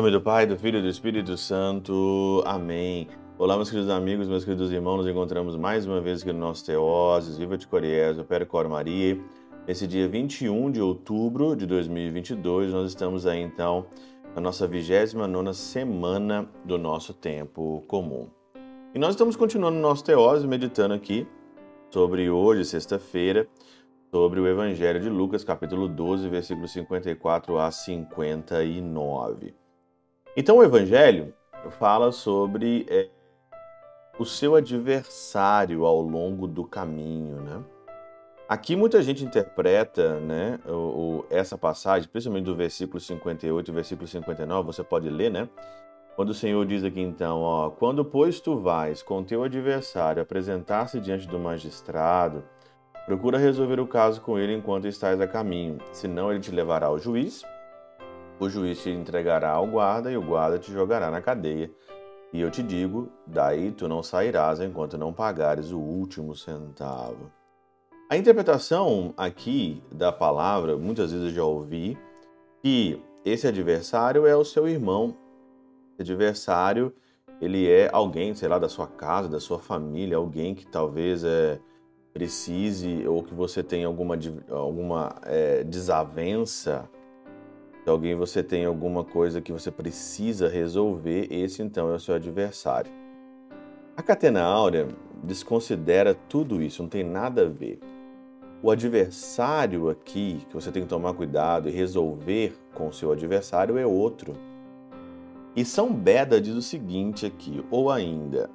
nome do Pai, do Filho e do Espírito Santo. Amém. Olá, meus queridos amigos, meus queridos irmãos. Nos encontramos mais uma vez aqui no nosso Teoses, Viva de Coriés, o Cor Maria. Nesse dia 21 de outubro de 2022, nós estamos aí então na nossa 29 semana do nosso tempo comum. E nós estamos continuando o nosso Teose, meditando aqui sobre hoje, sexta-feira, sobre o Evangelho de Lucas, capítulo 12, versículos 54 a 59. Então, o Evangelho fala sobre é, o seu adversário ao longo do caminho, né? Aqui muita gente interpreta né, o, o, essa passagem, principalmente do versículo 58 e versículo 59, você pode ler, né? Quando o Senhor diz aqui então, ó, quando pois tu vais com teu adversário apresentar-se diante do magistrado, Procura resolver o caso com ele enquanto estás a caminho, senão ele te levará ao juiz, o juiz te entregará ao guarda e o guarda te jogará na cadeia. E eu te digo: daí tu não sairás enquanto não pagares o último centavo. A interpretação aqui da palavra, muitas vezes eu já ouvi, que esse adversário é o seu irmão. Esse adversário, ele é alguém, sei lá, da sua casa, da sua família, alguém que talvez é precise ou que você tenha alguma, alguma é, desavença, se alguém você tem alguma coisa que você precisa resolver, esse então é o seu adversário. A catena áurea desconsidera tudo isso, não tem nada a ver. O adversário aqui, que você tem que tomar cuidado e resolver com o seu adversário, é outro. E São Beda diz o seguinte aqui, ou ainda,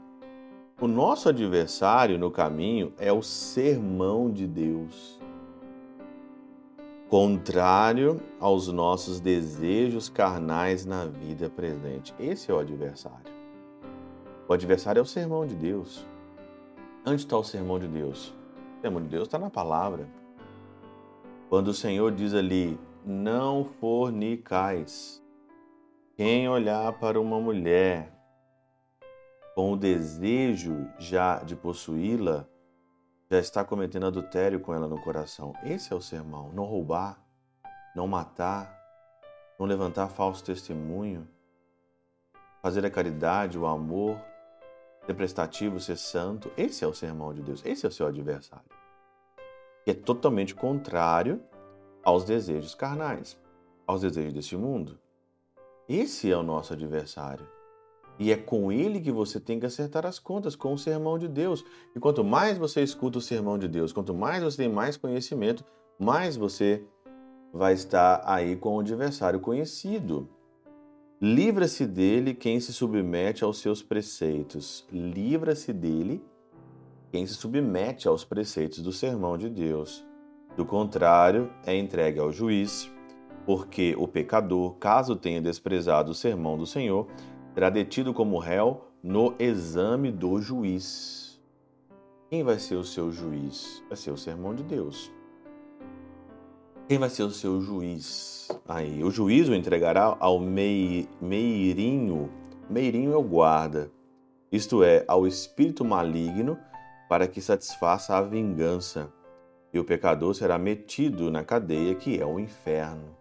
o nosso adversário no caminho é o sermão de Deus, contrário aos nossos desejos carnais na vida presente. Esse é o adversário. O adversário é o sermão de Deus. Onde está o sermão de Deus? O sermão de Deus está na palavra. Quando o Senhor diz ali, não fornicais. Quem olhar para uma mulher com o desejo já de possuí-la, já está cometendo adultério com ela no coração. Esse é o sermão. Não roubar, não matar, não levantar falso testemunho, fazer a caridade, o amor, ser prestativo, ser santo. Esse é o sermão de Deus. Esse é o seu adversário. Que é totalmente contrário aos desejos carnais, aos desejos deste mundo. Esse é o nosso adversário. E é com ele que você tem que acertar as contas, com o sermão de Deus. E quanto mais você escuta o sermão de Deus, quanto mais você tem mais conhecimento, mais você vai estar aí com o adversário conhecido. Livra-se dele quem se submete aos seus preceitos. Livra-se dele quem se submete aos preceitos do sermão de Deus. Do contrário, é entregue ao juiz, porque o pecador, caso tenha desprezado o sermão do Senhor, será detido como réu no exame do juiz. Quem vai ser o seu juiz? Vai ser o sermão de Deus. Quem vai ser o seu juiz? Aí, o juiz o entregará ao mei, meirinho. Meirinho é o guarda, isto é, ao espírito maligno, para que satisfaça a vingança. E o pecador será metido na cadeia que é o inferno.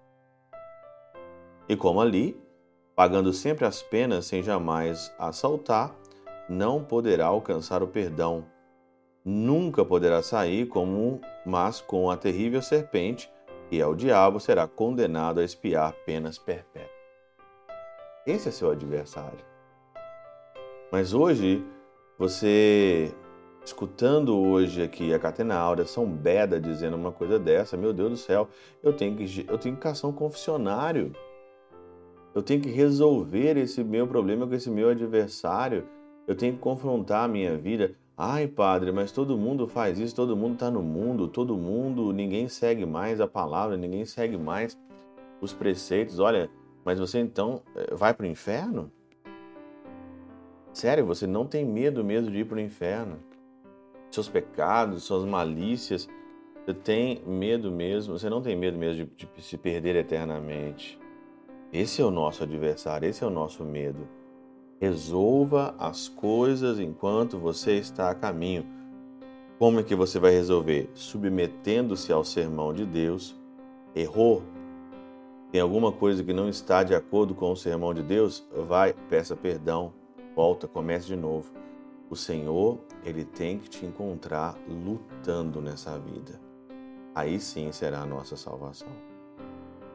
E como ali pagando sempre as penas sem jamais assaltar, não poderá alcançar o perdão. Nunca poderá sair como, mas com a terrível serpente, que é o diabo, será condenado a espiar penas perpétuas. Esse é seu adversário. Mas hoje, você escutando hoje aqui a Catena Áurea, São Beda dizendo uma coisa dessa, meu Deus do céu, eu tenho que, eu tenho que caçar um confessionário. Eu tenho que resolver esse meu problema com esse meu adversário. Eu tenho que confrontar a minha vida. Ai, padre, mas todo mundo faz isso, todo mundo está no mundo, todo mundo, ninguém segue mais a palavra, ninguém segue mais os preceitos. Olha, mas você então eh, vai para o inferno? Sério, você não tem medo mesmo de ir para o inferno? Seus pecados, suas malícias, você tem medo mesmo, você não tem medo mesmo de, de se perder eternamente. Esse é o nosso adversário, esse é o nosso medo. Resolva as coisas enquanto você está a caminho. Como é que você vai resolver? Submetendo-se ao sermão de Deus. Errou? Tem alguma coisa que não está de acordo com o sermão de Deus? Vai, peça perdão, volta, comece de novo. O Senhor, ele tem que te encontrar lutando nessa vida. Aí sim será a nossa salvação.